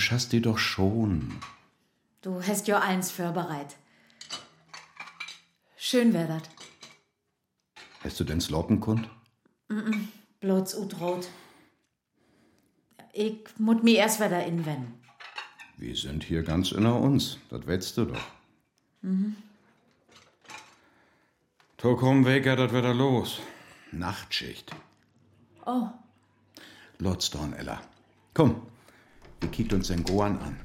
schaffst dir doch schon. Du hast ja eins vorbereit. Schön wär dat. Hast du denn Sloppenkund? Bloß utrot. Ich muss mi erst wieder inwenden. Wir sind hier ganz inner uns. Das weißt du doch. Mhm. To komm weg, ja, das wieder los. Nachtschicht. Oh, Lordstorn, Ella. Komm, wir kicken uns den Goan an.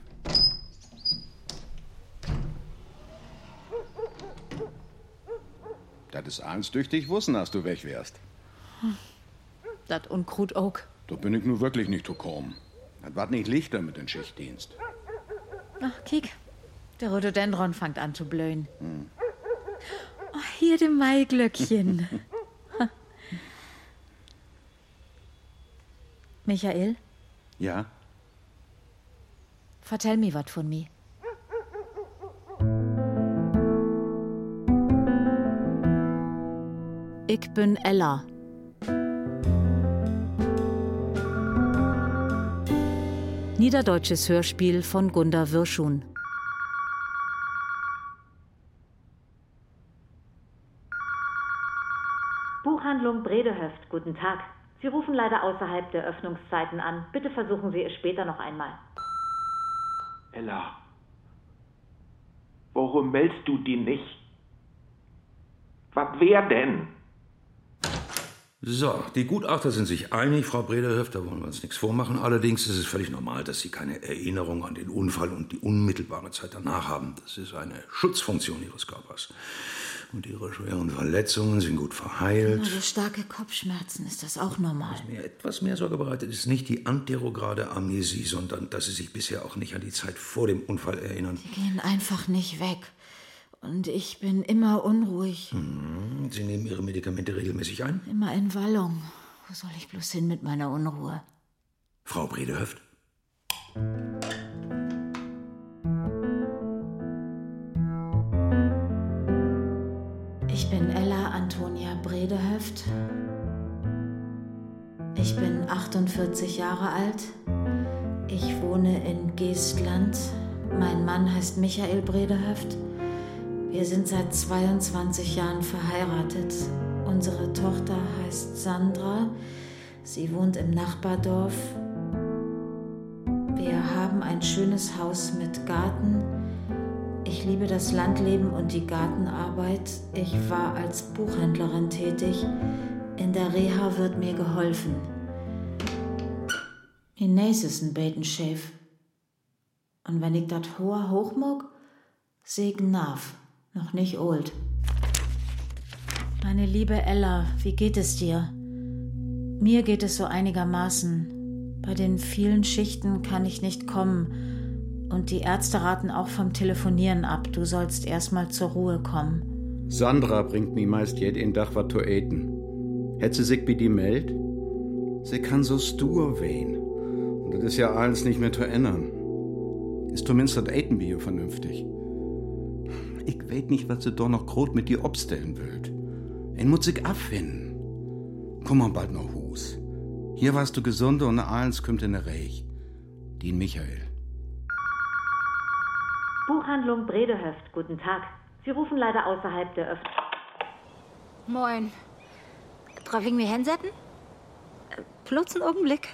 Das ist eins durch dich wussen, dass du weg wärst. dat Unkrut auch. Da bin ich nur wirklich nicht gekommen. Das war nicht lichter mit dem Schichtdienst. Ach, kiek. Der Rhododendron fängt an zu blöhen. Oh, hier dem Maiglöckchen. Michael, Ja? Vertell mir wat von mir. Ich bin Ella. Niederdeutsches Hörspiel von Gunda Wirschun. Buchhandlung Bredehöft, guten Tag. Sie rufen leider außerhalb der Öffnungszeiten an. Bitte versuchen Sie es später noch einmal. Ella. Warum meldest du die nicht? Was wär denn? So, die Gutachter sind sich einig, Frau Brederhöft, da wollen wir uns nichts vormachen. Allerdings ist es völlig normal, dass Sie keine Erinnerung an den Unfall und die unmittelbare Zeit danach haben. Das ist eine Schutzfunktion Ihres Körpers. Und Ihre schweren Verletzungen sind gut verheilt. Durch starke Kopfschmerzen ist das auch normal. Mir etwas mehr Sorge bereitet ist nicht die anterograde Amnesie, sondern dass Sie sich bisher auch nicht an die Zeit vor dem Unfall erinnern. Die gehen einfach nicht weg. Und ich bin immer unruhig, Sie nehmen Ihre Medikamente regelmäßig ein? immer in Wallung. Wo soll ich bloß hin mit meiner Unruhe? Frau Bredehöft? Ich bin Ella Antonia Bredehöft. Ich bin 48 Jahre alt. Ich wohne in Geestland. Mein Mann heißt Michael Bredehöft. Wir sind seit 22 Jahren verheiratet. Unsere Tochter heißt Sandra. Sie wohnt im Nachbardorf. Wir haben ein schönes Haus mit Garten. Ich liebe das Landleben und die Gartenarbeit. Ich war als Buchhändlerin tätig. In der Reha wird mir geholfen. Hinaus ist ein Beitenschäf. Und wenn ich dat hoher hochmog, segen nach. Noch nicht old. Meine liebe Ella, wie geht es dir? Mir geht es so einigermaßen. Bei den vielen Schichten kann ich nicht kommen. Und die Ärzte raten auch vom Telefonieren ab. Du sollst erstmal zur Ruhe kommen. Sandra bringt mir meist jeden Tag was zu eten. Hätt sie sich bei die meld? Sie kann so stur wehen. Und das ist ja alles nicht mehr zu ändern. Ist zumindest das Eten bei ihr vernünftig. Ich weet nicht, was sie doch noch grot mit dir obstellen will. En muss sich abfinden. Komm mal bald noch Hus. Hier warst du gesund und eins kommt in der Reich. Die Michael. Buchhandlung Bredehöft, guten Tag. Sie rufen leider außerhalb der Öffnung. Moin. Darf ich mich hinsetzen? Bloß einen Augenblick.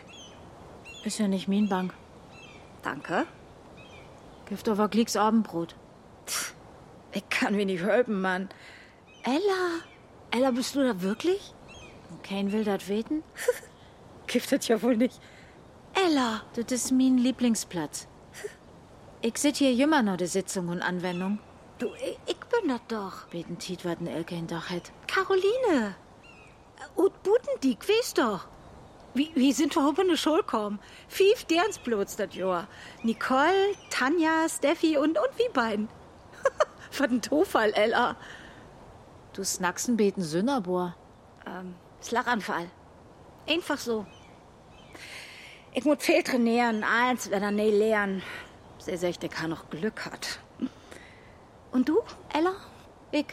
Ist ja nicht mein Bank. Danke. Gift aber Klicks Abendbrot. Ich kann mir nicht helfen, Mann. Ella. Ella, bist du da wirklich? Kein will dat weten? Das ja wohl nicht. Ella. Das ist mein Lieblingsplatz. Ich sit hier jümmer noch die Sitzung und Anwendung. Du, ich, ich bin das doch. Beten Tiet, wat Elke in Dach hat. Caroline. Und Butendiek, weißt doch. Wie, wie sind wir oben in die Schule gekommen? Fief derens bloß das Jahr. Nicole, Tanja, Steffi und, und wie beiden. Was ein Tofall, Ella. Du snacksen beten Sünnerbor. Ähm, Schlaganfall. Einfach so. Ich muss viel trainieren, eins, wenn er nicht lernen. Sie sagt, er kann noch Glück hat. Und du, Ella? Ich.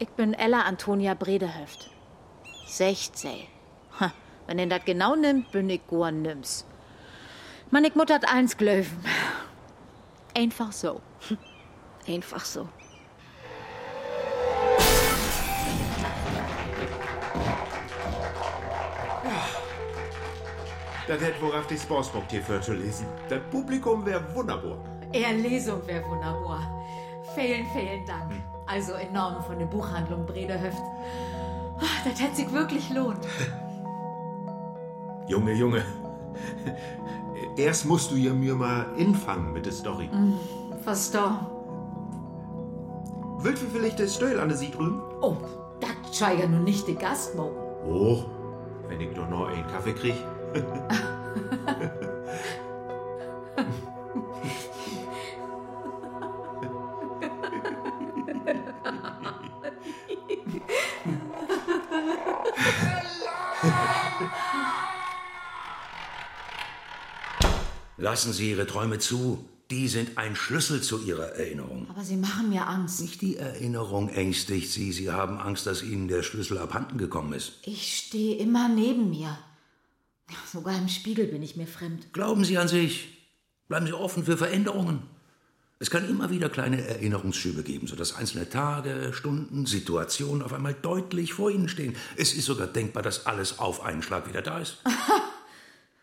Ich bin Ella Antonia Bredehöft. 16. Ha, wenn ihr das genau nimmt, bin ich gar nims. Man, ich muttert eins glöven. Einfach so. Einfach so. Das hätte wohl auf die Sportsbook TV zu lesen. Das Publikum wäre wunderbar. Eher Lesung wäre wunderbar. Vielen, vielen Dank. Also in Namen von der Buchhandlung Bredehöft. Ah, Das hätte sich wirklich lohnt. Junge, Junge. Erst musst du ja mir mal infangen mit der Story. Was da? Vielleicht das Stöhl an der Sie drüben? Oh, das schei ja nun nicht die Gastmo. Oh, wenn ich doch noch einen Kaffee krieg. Lassen Sie Ihre Träume zu. Die sind ein Schlüssel zu Ihrer Erinnerung. Aber Sie machen mir Angst. Nicht die Erinnerung ängstigt Sie. Sie haben Angst, dass Ihnen der Schlüssel abhanden gekommen ist. Ich stehe immer neben mir. Sogar im Spiegel bin ich mir fremd. Glauben Sie an sich. Bleiben Sie offen für Veränderungen. Es kann immer wieder kleine Erinnerungsschübe geben, sodass einzelne Tage, Stunden, Situationen auf einmal deutlich vor Ihnen stehen. Es ist sogar denkbar, dass alles auf einen Schlag wieder da ist.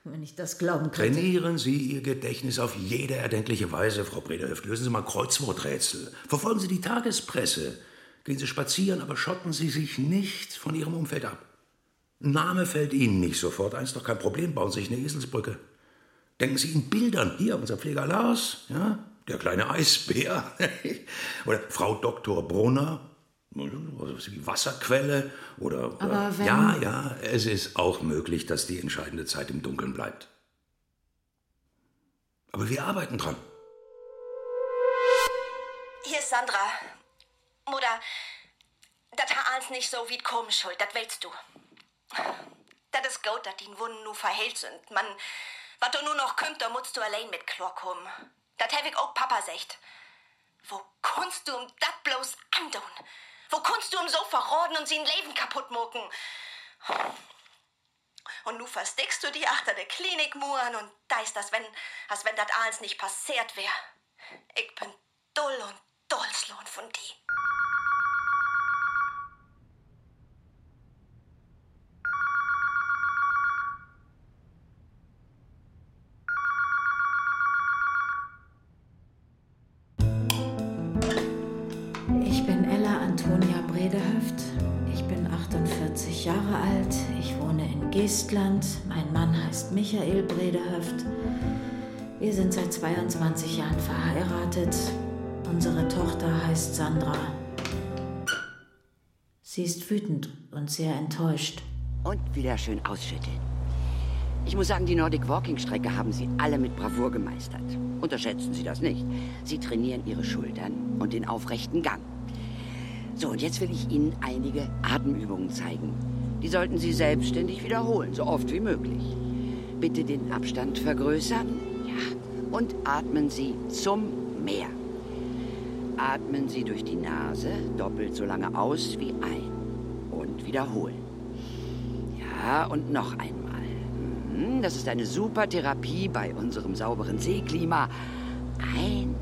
Wenn ich das glauben könnte. Trainieren Sie Ihr Gedächtnis auf jede erdenkliche Weise, Frau Brederhöft. Lösen Sie mal Kreuzworträtsel. Verfolgen Sie die Tagespresse. Gehen Sie spazieren, aber schotten Sie sich nicht von Ihrem Umfeld ab. Name fällt Ihnen nicht sofort ein, ist doch kein Problem. Bauen Sie sich eine Eselsbrücke. Denken Sie in Bildern. Hier, unser Pfleger Lars, ja, der kleine Eisbär. oder Frau Dr. Brunner. Oder was wie Wasserquelle oder, oder Aber wenn- ja, ja, es ist auch möglich, dass die entscheidende Zeit im Dunkeln bleibt. Aber wir arbeiten dran. Hier ist Sandra. Mutter, das hat alles nicht so wie komisch schuld, das willst du. Das ist gut, dass die Wunden nur verheilt sind. Man, was du nur noch kümmt, da musst du allein mit klarkommen. Das hab ich auch Papa sagt. Wo kannst du um dat bloß andun? Wo kannst du um so verroden und sie ein Leben kaputt mucken? Und nu versteckst du die achter der Klinikmuren und da ist das, wenn, als wenn das alles nicht passiert wär. Ich bin dull und dollslohn von die. Geestland. Mein Mann heißt Michael Bredehöft. Wir sind seit 22 Jahren verheiratet. Unsere Tochter heißt Sandra. Sie ist wütend und sehr enttäuscht. Und wieder schön ausschütteln. Ich muss sagen, die Nordic Walking Strecke haben Sie alle mit Bravour gemeistert. Unterschätzen Sie das nicht. Sie trainieren Ihre Schultern und den aufrechten Gang. So, und jetzt will ich Ihnen einige Atemübungen zeigen. Die sollten Sie selbstständig wiederholen, so oft wie möglich. Bitte den Abstand vergrößern. Ja. Und atmen Sie zum Meer. Atmen Sie durch die Nase doppelt so lange aus wie ein. Und wiederholen. Ja, und noch einmal. Mhm, Das ist eine super Therapie bei unserem sauberen Seeklima. Ein,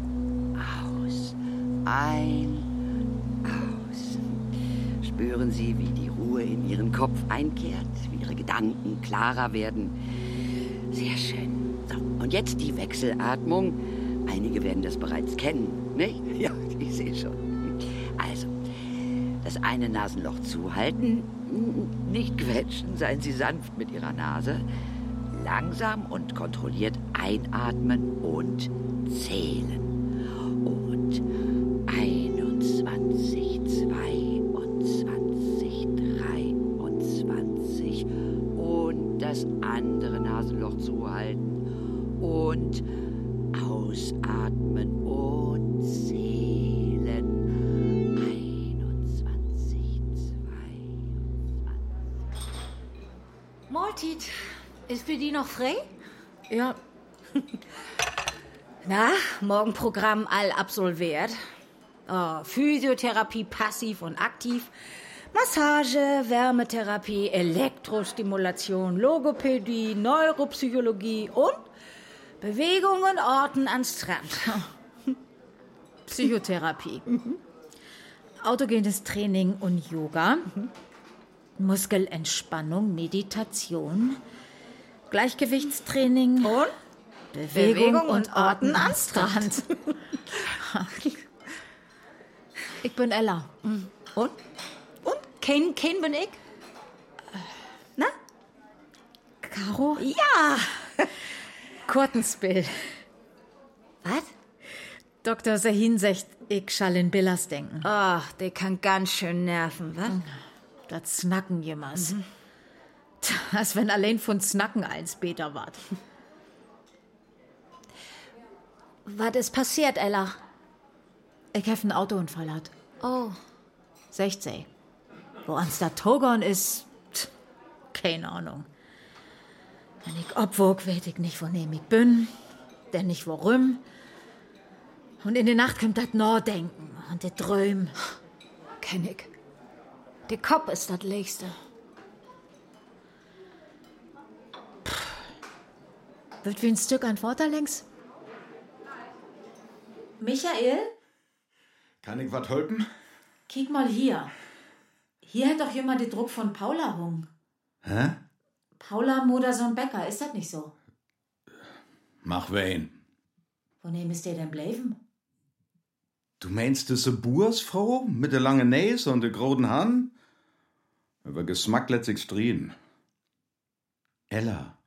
aus, ein, aus. Spüren Sie, wie die in Ihren Kopf einkehrt, wie Ihre Gedanken klarer werden. Sehr schön. So, und jetzt die Wechselatmung. Einige werden das bereits kennen, nicht? Ja, ich sehe schon. Also, das eine Nasenloch zuhalten, nicht quetschen, seien Sie sanft mit Ihrer Nase. Langsam und kontrolliert einatmen und zählen. Mortit, ist für die noch frei? Ja, Na, morgen Programm all absolviert. Oh, Physiotherapie passiv und aktiv. Massage, Wärmetherapie, Elektrostimulation, Logopädie, Neuropsychologie und Bewegungen orten an Strand. Psychotherapie. Autogenes Training und Yoga. Muskelentspannung, Meditation. Gleichgewichtstraining. Und? Bewegung, Bewegung und und Orten am Strand. ich bin Ella. Und? Und? Ken, Ken bin ich? Na? Caro? Ja! Kurtenspill. Was? Dr. Sahin sagt, ich schall in Billas denken. Ach, der kann ganz schön nerven, was? Das Snacken jemals. Als wenn allein von Snacken eins Beter wart. Was ist passiert, Ella? Ich hab einen Autounfall hat. Oh. 16. Wo ans da Togon ist, tch, keine Ahnung. Wenn ich obwog, weet ich nicht, wo nehm ich bin, denn nicht worum. Und in der Nacht kommt das Nachdenken und der Träum. Kenn ich. Der Kopf ist das Legste. Wird wie ein Stück an Vorderlängs. Michael, Kann ich was helfen? kick mal hier. Hier hat doch jemand den Druck von Paula hung. Hä? Paula Modersohn-Becker, ist das nicht so? Mach wen. Wo nehm ist der denn bleiben? Du meinst diese Bursfrau mit der langen Nase und der großen Hand? Über Geschmack lässt sich striden. Ella,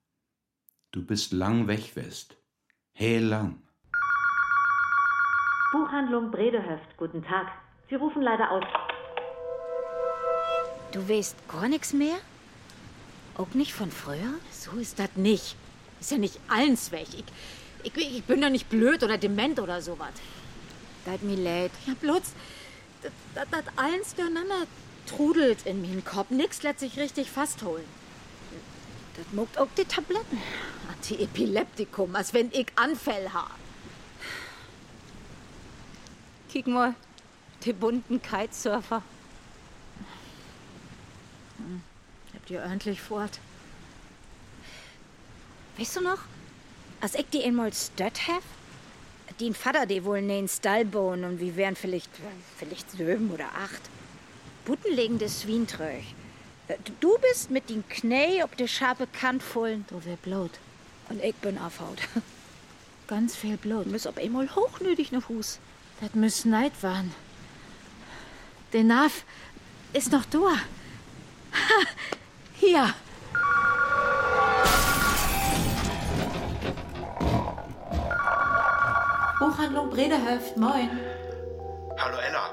du bist lang weg west. Heel lang. Buchhandlung Bredehöft, guten Tag. Sie rufen leider aus. Du weißt gar nichts mehr? Auch nicht von früher? So ist das nicht. Ist ja nicht allens weg. Ich, ich, ich bin doch nicht blöd oder dement oder sowas. Tut mir leid. Ja, bloß, dass das allens durcheinander trudelt in meinen Kopf. Nix lässt sich richtig fastholen. Das muckt auch die Tabletten. Antiepileptikum, als wenn ich Anfälle habe. Kick mal, die bunten Kitesurfer. Habt ihr ordentlich fort? Weißt du noch, als ich die einmal stört hab? Den Vater, die wohl in Stall bauen und wir wären vielleicht, vielleicht sieben oder acht. Buttenlegendes Schwientröch. Du bist mit den Knä ob der scharfe Kant vollen Du wär Blut. und ich bin aufhaut. Ganz viel Blut. Muss ob einmal hochnötig ne Fuß. Das müssen Neid waren. Der Nav ist noch da. Ha, hier. Buchhandlung Bredehöft, moin. Hallo Ella.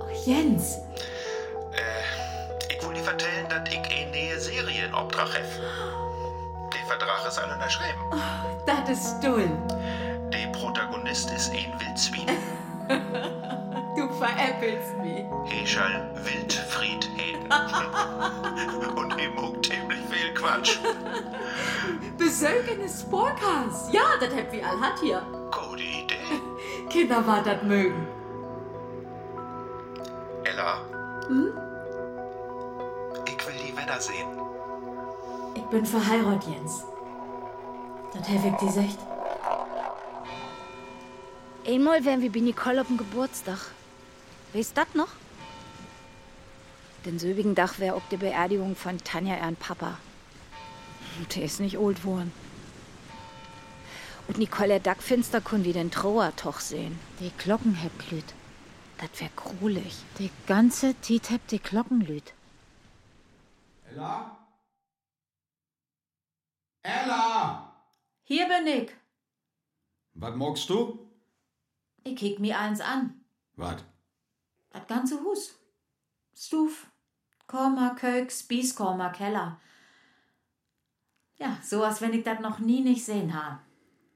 Oh, Jens, vertellen, dass ich eine neue Serie in Auftrag habe. Der Vertrag ist alle unterschrieben. das ist dull. Der Protagonist ist ein Wildswin. Du veräppelst mich. Heschall Wildfried Heden. Und ihm muckt ziemlich viel Quatsch. Besögenes Sporkas. Ja, das hätt wir all hat hier. Gute Idee. Kinder war das mögen. Ella. Ich will die Wetter sehen. Ich bin verheiratet, Jens. Das hab ich die Sicht. Einmal wären wir bei Nicole auf dem Geburtstag. Weißt das noch? Den selbigen Dach wär auch die Beerdigung von Tanja ihren Papa. Der ist nicht alt worden. Und Nicole der Dackfinster kun wie den Trauertoch sehen. Die Glocken heb glüht. Das wär grulich. Die ganze Tit heb die Glocken lüt. Ella? Ella! Hier bin ich. Was magst du? Ich kick mir eins an. Was? Das ganze Hus. Stuf, Korma, Kölk, Spießkorma, Keller. Ja, so als wenn ich das noch nie nicht sehen ha.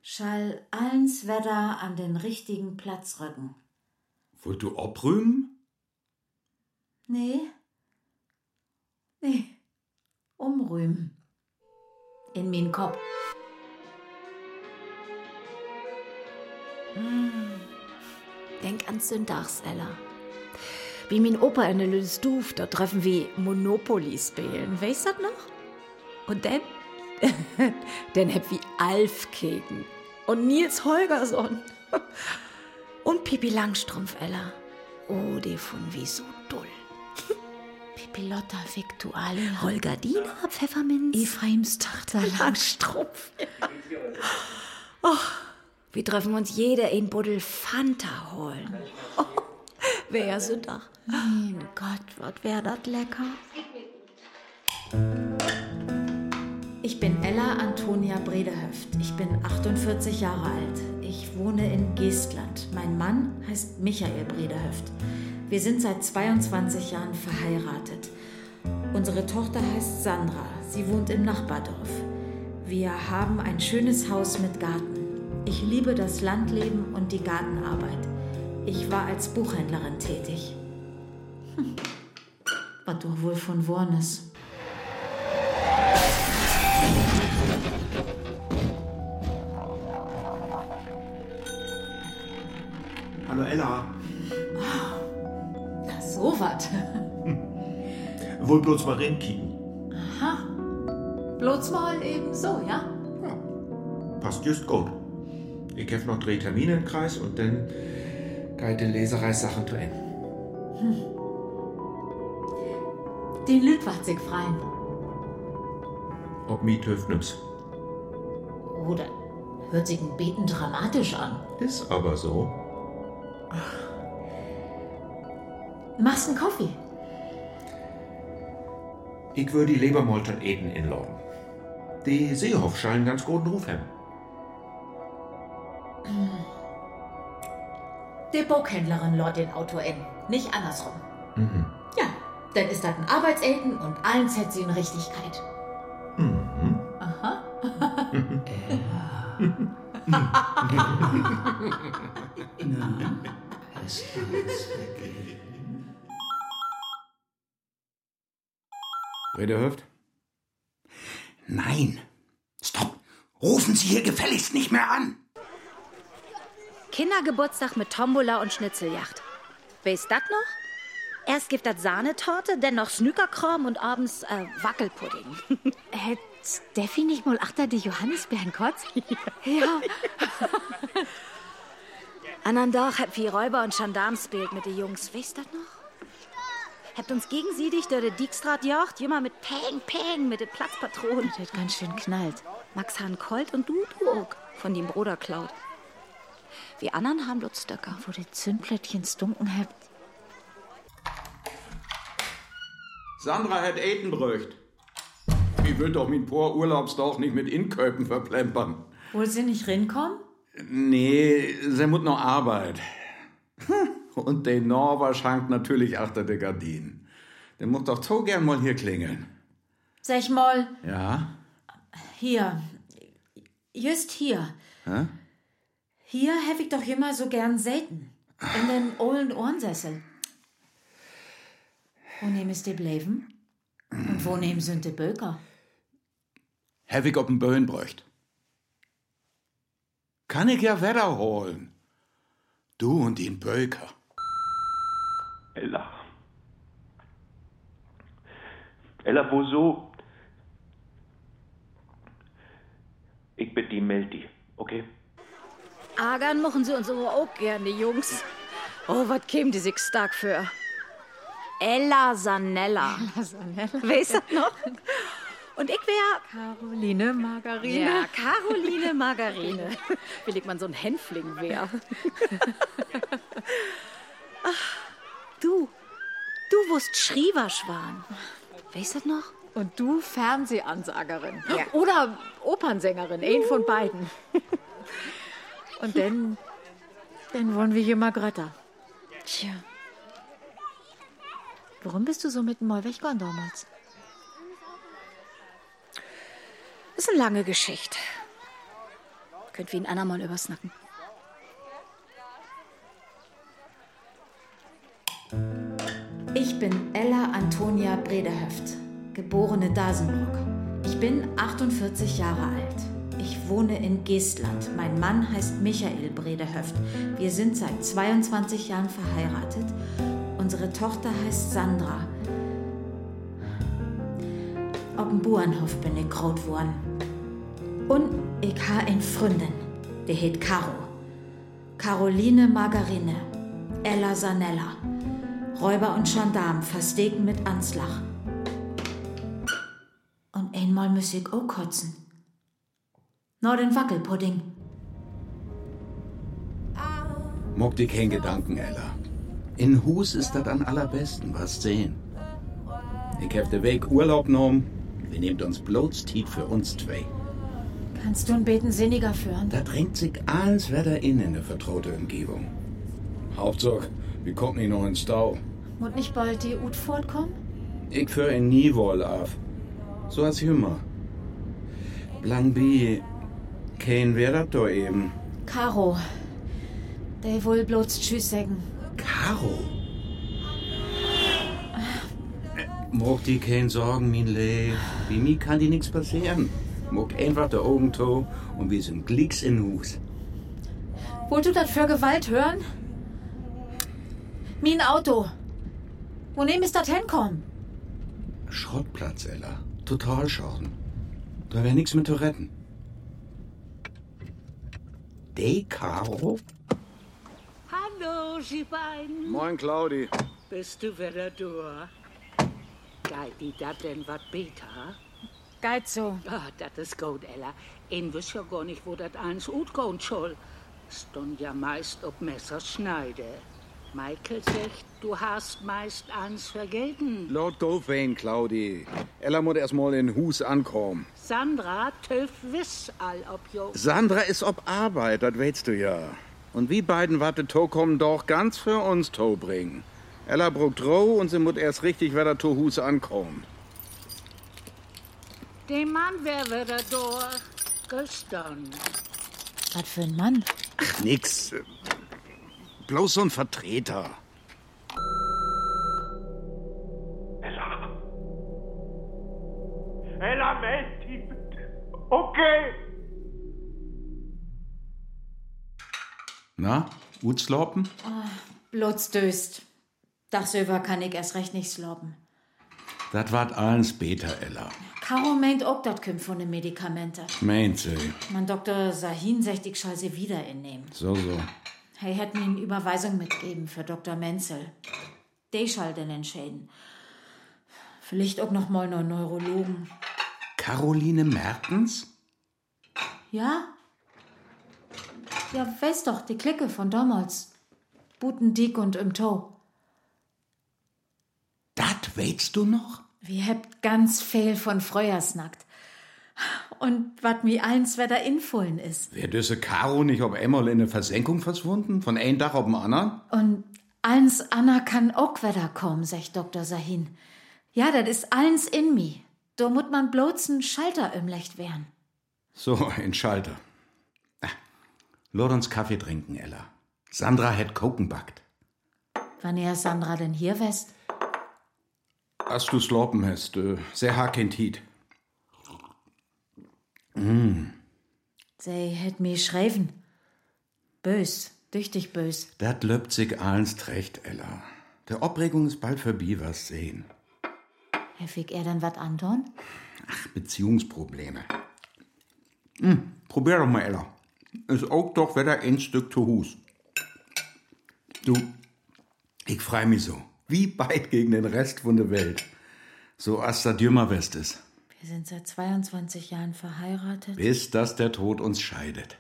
Schall allens Wetter an den richtigen Platz rücken. Wollt du abrühmen? Nee. Nee. Umrühmen. In min Kopf. Denk an Sündags, Ella. Wie mein Opa in der Lüstuf, da treffen wir Monopoly spielen. Weißt du das noch? Und dann? dann hab wir Alf keken. Und Nils Holgersson. Und Pipi Langstrumpf, Ella. Oh, die von wie Pipilotta Victualia. Holgerdina, Pfefferminz. Ephraims Tochter Langstrumpf. Oh, wir treffen uns jeder in Buddel Fanta holen. Oh, wer Sündach. Mein Gott, was wär das lecker. Ich bin Ella Antonia Bredehöft. Ich bin 48 Jahre alt. Ich wohne in Geestland. Mein Mann heißt Michael Bredehöft. Wir sind seit 22 Jahren verheiratet. Unsere Tochter heißt Sandra. Sie wohnt im Nachbardorf. Wir haben ein schönes Haus mit Garten. Ich liebe das Landleben und die Gartenarbeit. Ich war als Buchhändlerin tätig. Hm. Was doch wohl von Wornes. Hallo Ella. So was. Wohl bloß mal reinkicken. Aha. Bloß mal eben so, ja? Passt just gut. Ich hab noch drei Termine im Kreis und dann geht die Leserei Sachen zu Ende. Den Lütwacht sich freien. Ob mi töft nimm's. Oder hört sich ein Beten dramatisch an. Ist aber so. Machst einen Kaffee? Ich würde die Lebermolton eten inladen. Die Seehof scheinen ganz guten Ruf haben. Die Buchhändlerin lord den Autor in, nicht andersrum. Mhm. Ja, dann ist das ein Arbeitselten und allen zählt sie in Richtigkeit. Mhm. Aha. Bredehöft? Nein. Stopp. Rufen Sie hier gefälligst nicht mehr an. Kindergeburtstag mit Tombola und Schnitzeljacht. Weißt das noch? Erst gibt das Sahnetorte, dann noch Snookerkram und abends äh, Wackelpudding. Hätt Steffi nicht mal achter die Johannisbeeren kotz? ja. Andern Tag habt wir Räuber und Gendarms spielt mit den Jungs. Weißt das noch? Habt uns gegenseitig durch die Dijkstraat jagt, immer mit Peng, Peng, mit den Platzpatronen. Das hat ganz schön knallt. Max Han Colt und du, du auch, von dem Bruder klaut. Wir anderen haben dort Stöcker. Wo die Zündplättchen stunken habt. Sandra hat Eten bröcht. Ich will doch mit poor Urlaubsdauch nicht mit Inköpen verplempern. Wohl sie nicht rinkommen? Nee, sie muss noch Arbeit. Und der Norber schankt natürlich achter der Gardinen. Der muss doch so gern mal hier klingeln. Sag mal, Ja? hier. Just hier. Hä? Hier hab ich doch immer so gern selten. In den ollen Ohrensessel. Wo nehmen sie die bleiben? Und wo nehmen sie die Böker? Hab ich ob'n Böen bräucht. Kann ich ja Wetter holen. Du und den Böker. Ella. Ella, wo so? Ich bitte die Meldi, okay? Agern machen sie uns aber auch gern, die Jungs. Oh, was käm die sich stark für? Ella Sanella. Ella Sanella. Weißt du noch? Und ich wär... Caroline Margarine. Ja, Caroline Margarine. Will ich mal so ein Hänfling wär. Ach, du, du wusst Schrieverschwan. Weißt du noch? Und du Fernsehansagerin. Ja. Oder Opernsängerin, ein von beiden. Und dann, dann wollen wir hier mal Grötter. Tja, Warum bist du so mit dem Mal weggegangen damals? Das ist eine lange Geschichte. Könnt wir ihn andermal übersnacken. Ich bin Ella Antonia Bredehöft, geborene Dasenbrock. Ich bin 48 Jahre alt. Ich wohne in Geestland. Mein Mann heißt Michael Bredehöft. Wir sind seit 22 Jahren verheiratet. Unsere Tochter heißt Sandra. Auf dem Bauernhof bin ich groß geworden. Und ich ha ein Freundin, die heet Caro. Caroline Margarine. Ella Sanella. Räuber und Gendarm verstegen mit Anslach. Und einmal muss ich auch kotzen. Nur den Wackelpudding. Mock dir kein Gedanken, Ella. In Hus ist das am allerbesten, was sehen. Ich hab den Weg Urlaub genommen. Wir nehmt uns bloß Tiet für uns zwei. Kannst du ein Beten sinniger führen? Da drängt sich alles wieder in in der vertraute Umgebung. Hauptsache, wir kommen nicht noch ins Stau. Muss nicht bald die Ut fortkommen? Ich für ihn nie wohl auf. So als immer. Blang B. Kein wär dat da eben. Caro. Der wohl bloß Tschüss sagen. Caro? Mocht die kein Sorgen, mein Le. Wie mir kann die nix passieren. Mock einfach der Augen to und wir sind glicks in Hus. Wollt du das für Gewalt hören? Mein Auto. Wo nehm ist das hinkommen? Schrottplatz, Ella. Total schaden. Da wär nix mit zu retten. De Caro? Hallo, Sie beiden. Moin, Claudi. Bist du wieder da? Geht die da denn wat beter? Geht so. Ah, das ist gut, Ella. Ich wüs ja gar nicht, wo das eins gut gehen soll. Stund ja meist ob Messers schneide. Michael sagt, du hast meist eins vergeben. Lord Goldvein, Claudi. Ella muss erst mal in Hus ankommen. Sandra töff wiss all ob jo. Sandra ist ob Arbeit, das weißt du ja. Und wie beiden warte to kommen doch ganz für uns to bringen. Ella bruckt roh und sie muss erst richtig wieder to Hus ankommen. Der Mann wär wieder da. Gestern. Was für ein Mann? Ach, nix. Bloß so ein Vertreter. Ella, meld die bitte. Okay. Na, gut sloppen? Bloß döst. Dachsöver kann ich erst recht nicht sloppen. Das wart alles Beter, Ella. Caro meint auch, dat kümmt von den Medikamente. Meint sie. Mein Dr. Sahin sagt, ich soll sie wieder innehmen. So, so. Er hat mir eine Überweisung mitgeben für Dr. Menzel. Der soll denn entscheiden. Vielleicht auch noch mal einen Neurologen. Caroline Mertens? Ja? Ja, weiß doch, die Clique von damals. Buten dick und im Toe. Das weißt du noch? Wir habt ganz viel von Freuersnackt. Und wat mi eins wer da infullen ist. Wär düsse Caro nicht ob einmal in eine Versenkung verschwunden? Von ein Dach auf dem anderen? Und eins Anna kann auch wieder kommen, sagt Dr. Sahin. Ja, das ist eins in mi. Da mut man bloß n Schalter umlecht werden. So, ein Schalter. Ah, Lord uns Kaffee trinken, Ella. Sandra hat Koken backt. Wann ihr Sandra denn hier west? Hast du sloppen hast, äh, sehr hiet. Mm, Sie hätt mi schreiben. Bös, düchtig bös. dat löbt sich alles recht, Ella. Der Obregung ist bald vorbei, was sehen. Heftig er dann wat andon? Ach, Beziehungsprobleme. Hm, probier doch mal, Ella. Ist auch doch wieder ein Stück zu Hus. Du, ich freu mich so. Wie weit gegen den Rest von der Welt. So als das Jümmer West ist. Wir sind seit 22 Jahren verheiratet. Bis dass der Tod uns scheidet.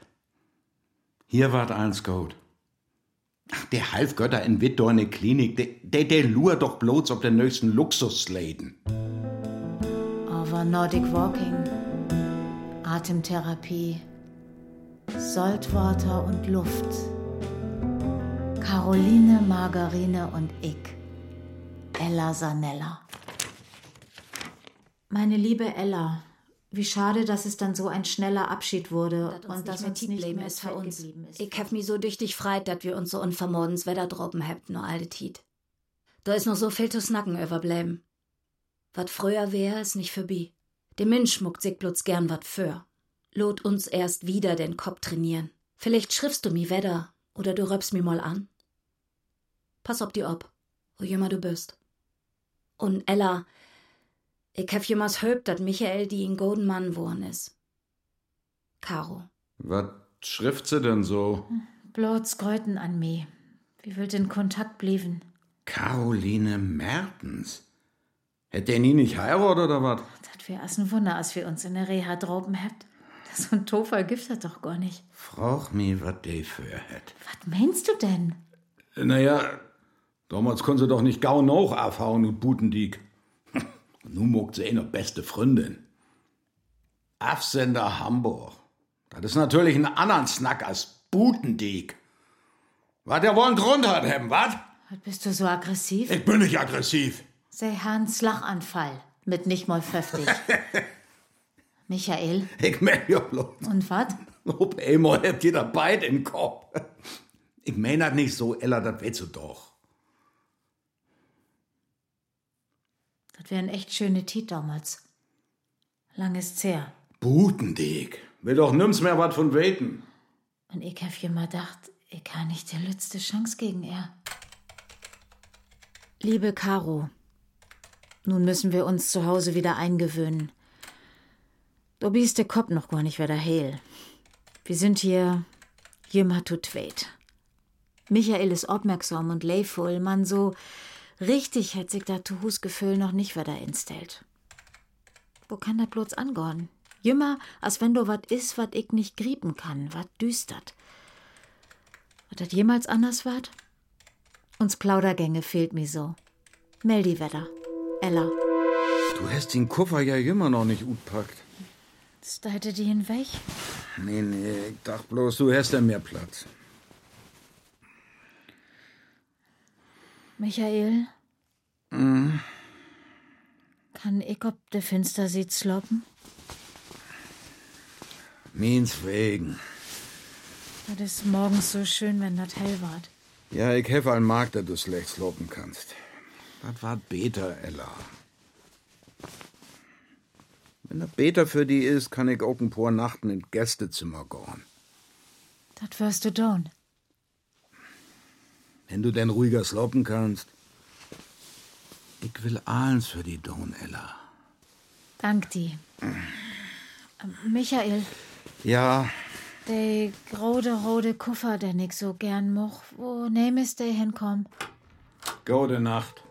Hier wart eins gut. Ach, der Halfgötter in Wittdorne Klinik, der, der, der lurt doch bloß auf den nächsten Luxusläden. Aber Nordic Walking, Atemtherapie, Saltwater und Luft. Caroline, Margarine und ich. Ella Sanella. Meine liebe Ella, wie schade, dass es dann so ein schneller Abschied wurde und dass uns nicht mehr ist für uns. Ich hab mich so durch dich freit, dass wir uns so unvermodens Wetter droppen habt, nur alte Tiet. Da ist noch so viel zu snacken überbleiben. Wat früher wär, ist nicht vorbei. Der Mensch muckt sich bloß gern wat für. lot uns erst wieder den Kopf trainieren. Vielleicht schriftst du mi wedder oder du röpst mi mal an. Pass ob die ob, wo jemmer du bist. Und Ella, ich hab jemals höbt, dat Michael die in Golden Mann worn is. Caro. Was schrift sie denn so? Bloß Gräuten an me. Wie will den Kontakt blieben? Caroline Mertens. Hätte er nie nicht heiratet oder was? Das wär as ein Wunder, als wir uns in der Reha droben habt. Das so ein Tofel gibt das doch gar nicht. Frag mi, was der für hätt. Was meinst du denn? Naja, damals konnte sie doch nicht gau noch aufhauen und Butendiek. Nun mogt sie eh noch beste Freundin. Absender Hamburg. Das ist natürlich ein anderen Snack als Butendiek. Was der wollen Grund hat, haben, was? Bist du so aggressiv? Ich bin nicht aggressiv. Sei Hans Lachanfall. Mit nicht mal 50. Michael. Ich mein ja bloß. Und was? Ob einmal habt ihr da beid im Kopf. Ich mein das nicht so, Ella, das weißt du doch. Das wär ein echt schöne Tit damals. Lang ist's her. Butendiek. Will doch nimm's mehr was von weten. Und ich hab immer gedacht, ich kann nicht die letzte Chance gegen er. Liebe Caro, nun müssen wir uns zu Hause wieder eingewöhnen. Du bist der Kopf noch gar nicht wieder heil. Wir sind hier jemmer zu zweit. Michael ist aufmerksam und leivoll, man so richtig hätt sich da zu Husgefühl noch nicht wieder instellt. Wo kann das bloß angehen? Jümmer, als wenn du wat is, wat ich nicht griepen kann, wat düstert. Hat das jemals anders wat? Uns Plaudergänge fehlt mir so. Meldi Wetter. Ella. Du hast den Koffer ja immer noch nicht gut packt. Steite die hinweg? Nee, nee, ich dachte bloß, du hast ja mehr Platz. Michael, Mhm. kann ich ob de Finster sieht sloppen? Meins wegen. Das ist morgens so schön, wenn das hell ward. Ja, ich helfe einen Markt, dass du schlecht slopen kannst. Das war beter, Ella. Wenn das beter für die ist, kann ich auch ein paar Nachten in Gästezimmer gehen. Das wirst du tun. Wenn du denn ruhiger slopen kannst. Ich will alles für die tun, Ella. Dank die. Ähm, Michael, Ja, der grode rote Koffer, den ich so gern moch, wo nehm ist der hinkommen? gute Nacht.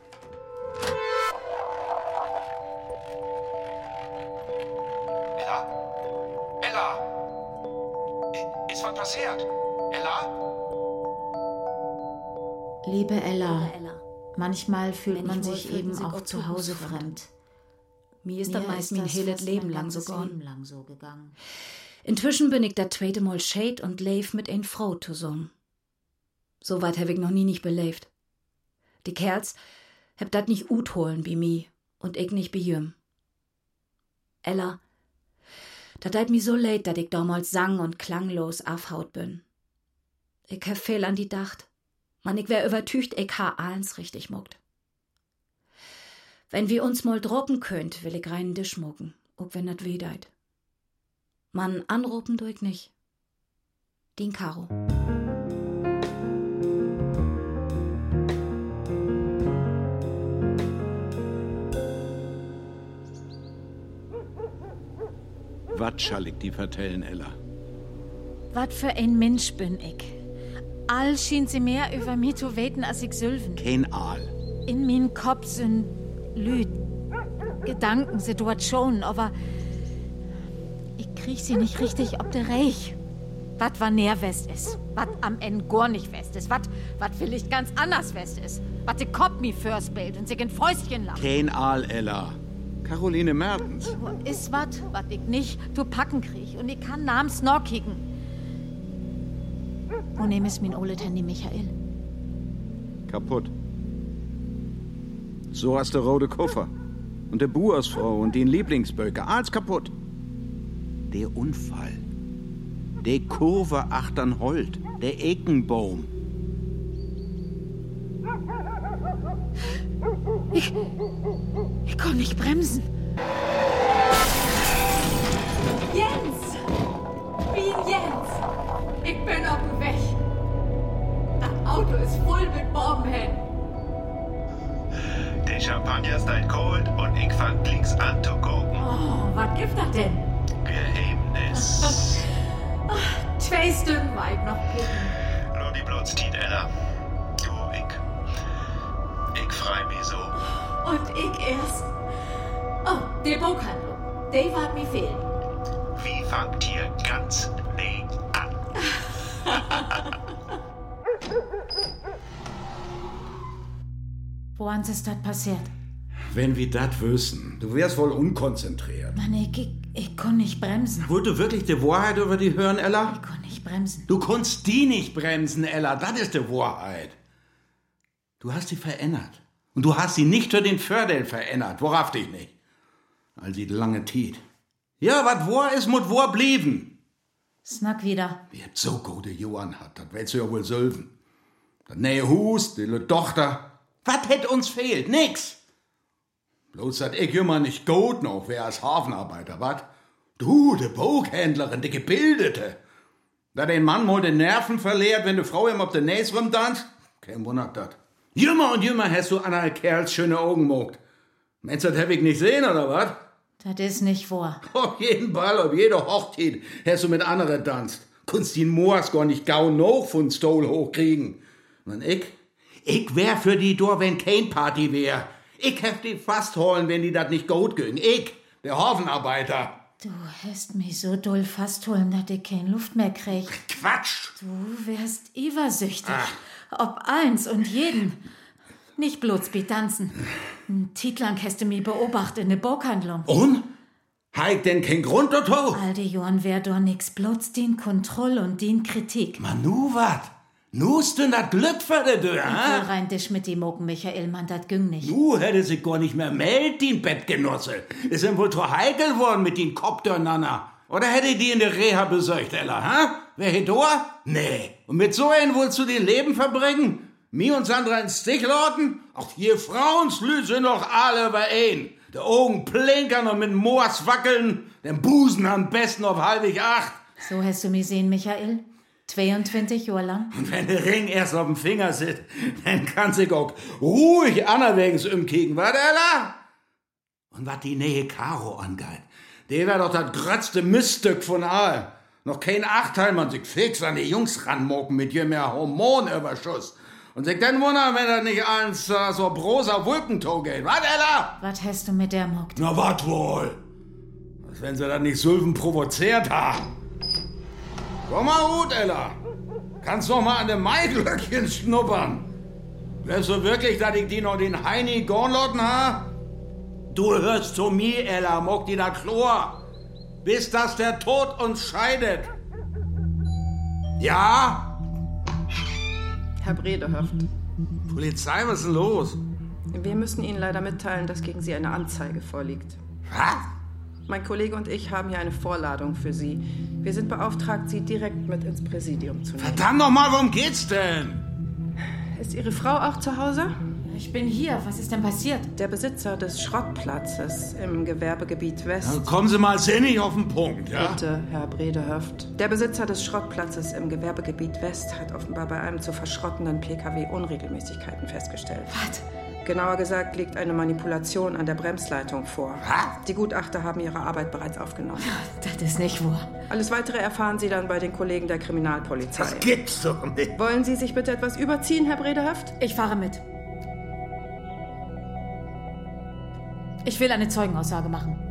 Liebe Ella, manchmal fühlt man sich eben auch zu Hause fremd. Mir ist das meist mein heiles Leben lang so gegangen. Inzwischen bin ich der zweite Mal Shade und leef mit ein Frau zusammen. So weit hab ich noch nie nicht belebt. Die Kerls hab dat nicht ut holen wie mi und ich nicht wie jüm. Ella, dat deit mi so leid, dat ich damals sang und klanglos afhaut bin. Ich hab viel an die dacht. Man, ich wär übertücht, ich ha eins richtig muckt. Wenn wir uns mal droppen könnt, will ich reinen Tisch mucken, auch wenn dat weh deit. Man anrufen tu ich nicht. Den Karo. Was schall ich die vertellen, Ella? Was für ein Mensch bin ich? All schien sie mehr über mir zu weten, als ich sülven. Kein Aal. In min Kopf sind Lüd, Gedanken, Situationen, aber ich krieg sie nicht richtig ob der Reich. Was war näher West ist, was am Ende gar nicht West ist, was vielleicht ganz anders West ist, was die Kopf mi fürs Bild und sich in Fäustchen lacht. Kein Aal, Ella. Caroline Mertens. Ist was, was ich nicht zu packen krieg und ich kann namens noch kicken. Wo nehm es min Ole Handy, Michael? Kaputt. So hast du rote Koffer. Und der Buersfrau und den Lieblingsböker. Alles kaputt. Der Unfall. Der Kurve achtern Holt. Der Ekenbaum. Ich, ich kann nicht bremsen. Gibt das denn? Geheimnis. Zwei Stück weit noch gucken. Nur die Tiet, Ella. Du, ich. Ich freu mich so. Und ich erst. Oh, die Buchhandlung. Die war mir fehlen. Wie fangt ihr ganz nee an? Woran ist das passiert? Wenn wir das wüssten, du wärst wohl unkonzentriert. Mann, ich, ich, ich kann nicht bremsen. Wollt du wirklich die Wahrheit über die hören, Ella? Ich kann nicht bremsen. Du kannst die nicht bremsen, Ella. Das ist die Wahrheit. Du hast sie verändert. Und du hast sie nicht für den Fördel verändert. Worauf dich nicht? All die lange Tiet. Ja, was war ist, muss war blieben. Snack wieder. Wie habt so gute Johann hat, das willst du ja wohl sölven. Das neue Hus, die le Tochter. Was hätt uns fehlt? Nix. Bloß dat ich immer nicht gut noch wär als Hafenarbeiter, wat? Du, de Buchhändlerin, de Gebildete. Da den Mann mal den Nerven verliert, wenn de Frau ihm auf de Näs rumtanzt? Kein Wunder dat. Jümmer und jümmer hast du an Kerls schöne Augen mogt. Meinst du, das hab ich nicht sehen, oder wat? Das ist nicht wahr. Auf jeden Ball, auf jeder Hochzeit hast du mit anderen tanzt. Kunst den Moors gar nicht gau noch von Stol hochkriegen. Und ich? Ich wär für die Dor, wenn kein Party wär. Ich hef die fast holen, wenn die dat nicht gut ging. Ich, der Hafenarbeiter. Du hast mich so doll fast holen, dass ich keine Luft mehr krieg. Quatsch! Du wärst übersüchtig. Ob eins und jeden. Nicht bloß Tanzen. Ein Titlang hast du mich beobachtet in der Buchhandlung. Und? Heik denn kein Grund dazu? Alter Johann, wär doch nix, bloß den Kontroll und den Kritik. Manu wat? Nust du dat Glück für Ich will ha? rein dich mit dem Mogen, Michael, Mann, das ging nicht. Du hätte sich gar nicht mehr meldet, den Bettgenosse. Ist ihm wohl zu heikel worden mit den Kopf durcheinander. Oder hätte die in der Reha besorgt, Ella, ha? Wer hätt du? Nee. Und mit so einen wolltest du dein Leben verbringen? Mir und Sandra ins Stich lauten? Auch hier Frauenslü sind doch alle bei ein. Die Augen plinkern und mit Moors wackeln, den Busen am besten auf halbig acht. So hast du mich sehen, Michael. 22 Jahre lang. Und wenn der Ring erst auf dem Finger sitzt, dann kann sich auch ruhig anerwegs umkicken, wa, Ella? Und was die Nähe Karo angeht, der wär doch das grötzte Miststück von all. Noch kein Achteil, man sich fix an die Jungs ranmocken mit je mehr Hormonüberschuss. Und sich dann wundern, wenn er nicht ans äh, so broser Wolkentau geht, wa, Ella? Was hast du mit der mockt? Na, wat wohl? Als wenn sie dann nicht Sylven provoziert haben. Komm mal gut, Ella. Kannst doch mal an dem Maiglöckchen schnuppern. Glaubst du wirklich, dass ich die noch den Heini Gornlotten ha? Du hörst zu mir, Ella, mock die da Chlor. Bis dass der Tod uns scheidet. Ja? Herr Bredehöft, Polizei, was ist denn los? wir müssen Ihnen leider mitteilen, dass gegen Sie eine Anzeige vorliegt. Was? Mein Kollege und ich haben hier eine Vorladung für Sie. Wir sind beauftragt, Sie direkt mit ins Präsidium zu nehmen. Verdammt noch mal, worum geht's denn? Ist Ihre Frau auch zu Hause? Ich bin hier. Was ist denn passiert? Der Besitzer des Schrottplatzes im Gewerbegebiet West. Dann kommen Sie mal sinnig auf den Punkt, ja? Bitte, Herr Bredehöft. Der Besitzer des Schrottplatzes im Gewerbegebiet West hat offenbar bei einem zu verschrottenden Pkw Unregelmäßigkeiten festgestellt. Was? Genauer gesagt liegt eine Manipulation an der Bremsleitung vor. Die Gutachter haben ihre Arbeit bereits aufgenommen. Das ist nicht wahr. Alles weitere erfahren Sie dann bei den Kollegen der Kriminalpolizei. Das gibt's doch nicht. Wollen Sie sich bitte etwas überziehen, Herr Bredehöft? Ich fahre mit. Ich will eine Zeugenaussage machen.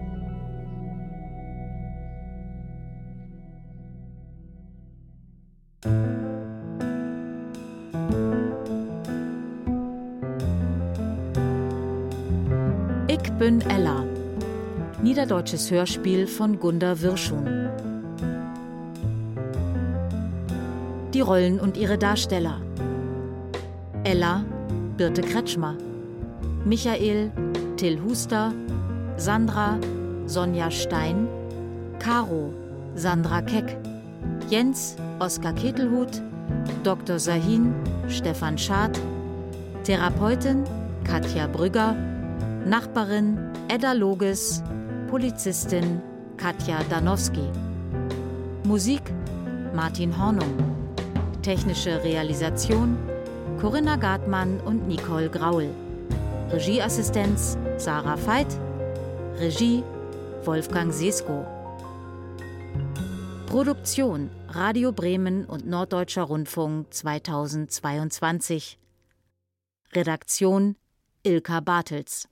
Bin Ella. Niederdeutsches Hörspiel von Gunda Wirschun. Die Rollen und ihre Darsteller. Ella, Birte Kretschmer. Michael, Till Huster. Sandra, Sonja Stein. Caro, Sandra Keck. Jens, Oskar Ketelhut. Dr. Sahin, Stefan Schad. Therapeutin, Katja Brügger. Nachbarin, Edda Loges. Polizistin, Katja Danowski. Musik, Martin Hornung. Technische Realisation, Corinna Gartmann und Nicole Graul. Regieassistenz Sarah Veit. Regie Wolfgang Sesko. Produktion Radio Bremen und Norddeutscher Rundfunk 2022. Redaktion Ilka Bartels